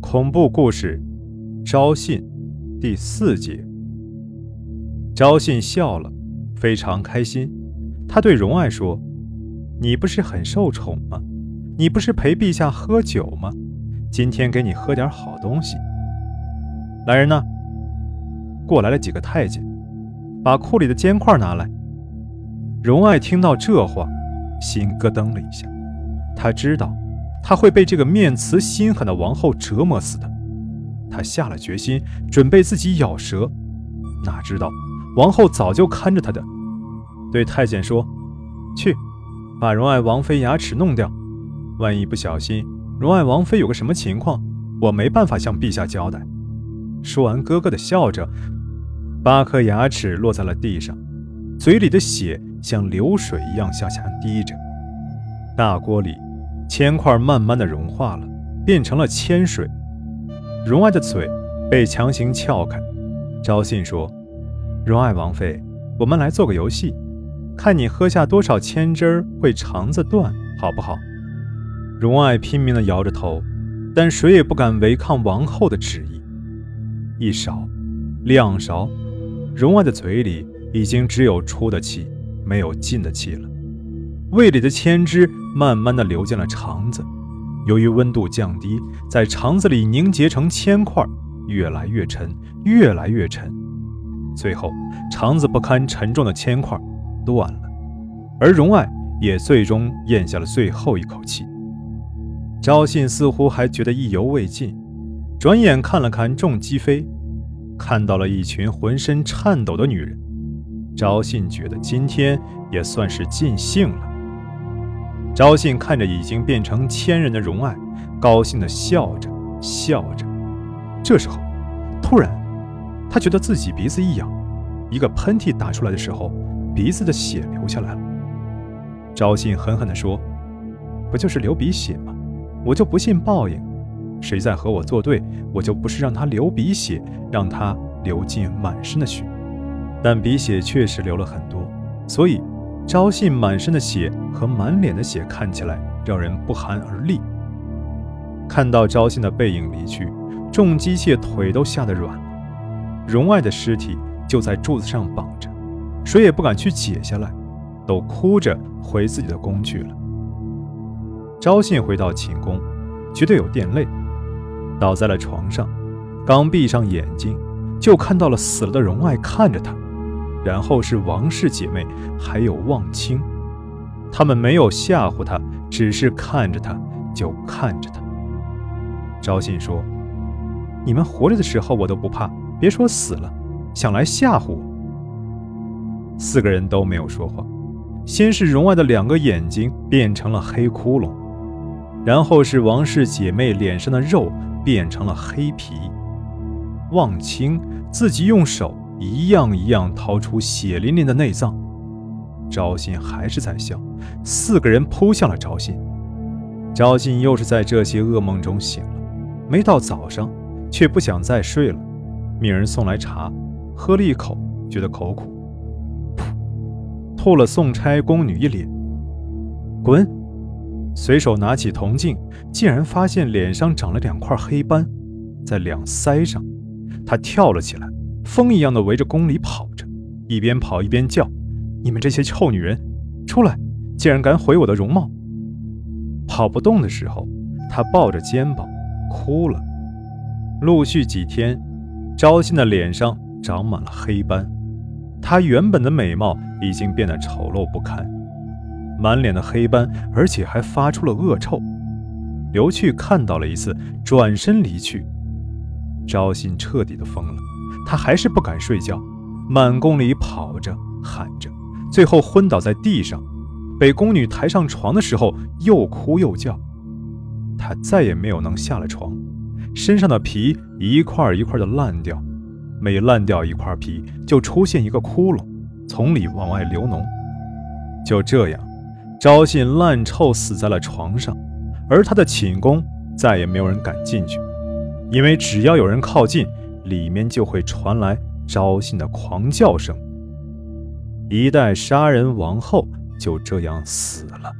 恐怖故事，招信第四节。招信笑了，非常开心。他对荣爱说：“你不是很受宠吗？你不是陪陛下喝酒吗？今天给你喝点好东西。”来人呐！过来了几个太监，把库里的尖块拿来。荣爱听到这话，心咯噔了一下。他知道。他会被这个面慈心狠的王后折磨死的。他下了决心，准备自己咬舌。哪知道王后早就看着他的，对太监说：“去，把荣爱王妃牙齿弄掉。万一不小心，荣爱王妃有个什么情况，我没办法向陛下交代。”说完，咯咯的笑着，八颗牙齿落在了地上，嘴里的血像流水一样向下滴着。大锅里。铅块慢慢的融化了，变成了铅水。荣爱的嘴被强行撬开。昭信说：“荣爱王妃，我们来做个游戏，看你喝下多少铅汁儿会肠子断，好不好？”荣爱拼命的摇着头，但谁也不敢违抗王后的旨意。一勺，两勺，荣爱的嘴里已经只有出的气，没有进的气了。胃里的铅汁慢慢的流进了肠子，由于温度降低，在肠子里凝结成铅块，越来越沉，越来越沉，最后肠子不堪沉重的铅块断了，而荣爱也最终咽下了最后一口气。赵信似乎还觉得意犹未尽，转眼看了看众姬妃，看到了一群浑身颤抖的女人，赵信觉得今天也算是尽兴了。昭信看着已经变成千人的荣爱，高兴地笑着笑着。这时候，突然，他觉得自己鼻子一痒，一个喷嚏打出来的时候，鼻子的血流下来了。昭信狠狠地说：“不就是流鼻血吗？我就不信报应。谁再和我作对，我就不是让他流鼻血，让他流尽满身的血。但鼻血确实流了很多，所以。”昭信满身的血和满脸的血看起来让人不寒而栗。看到昭信的背影离去，众姬妾腿都吓得软了。荣爱的尸体就在柱子上绑着，谁也不敢去解下来，都哭着回自己的宫去了。昭信回到寝宫，觉得有点累，倒在了床上，刚闭上眼睛，就看到了死了的荣爱看着他。然后是王氏姐妹，还有望清，他们没有吓唬他，只是看着他，就看着他。昭信说：“你们活着的时候我都不怕，别说死了，想来吓唬我。”四个人都没有说话。先是荣爱的两个眼睛变成了黑窟窿，然后是王氏姐妹脸上的肉变成了黑皮。望清自己用手。一样一样掏出血淋淋的内脏，赵信还是在笑。四个人扑向了赵信，赵信又是在这些噩梦中醒了。没到早上，却不想再睡了，命人送来茶，喝了一口，觉得口苦，吐了送差宫女一脸。滚！随手拿起铜镜，竟然发现脸上长了两块黑斑，在两腮上。他跳了起来。风一样的围着宫里跑着，一边跑一边叫：“你们这些臭女人，出来！竟然敢毁我的容貌！”跑不动的时候，他抱着肩膀哭了。陆续几天，昭信的脸上长满了黑斑，她原本的美貌已经变得丑陋不堪，满脸的黑斑，而且还发出了恶臭。刘去看到了一次，转身离去。昭信彻底的疯了。他还是不敢睡觉，满宫里跑着喊着，最后昏倒在地上。被宫女抬上床的时候，又哭又叫。他再也没有能下了床，身上的皮一块一块的烂掉，每烂掉一块皮，就出现一个窟窿，从里往外流脓。就这样，昭信烂臭死在了床上，而他的寝宫再也没有人敢进去，因为只要有人靠近。里面就会传来招信的狂叫声，一代杀人王后就这样死了。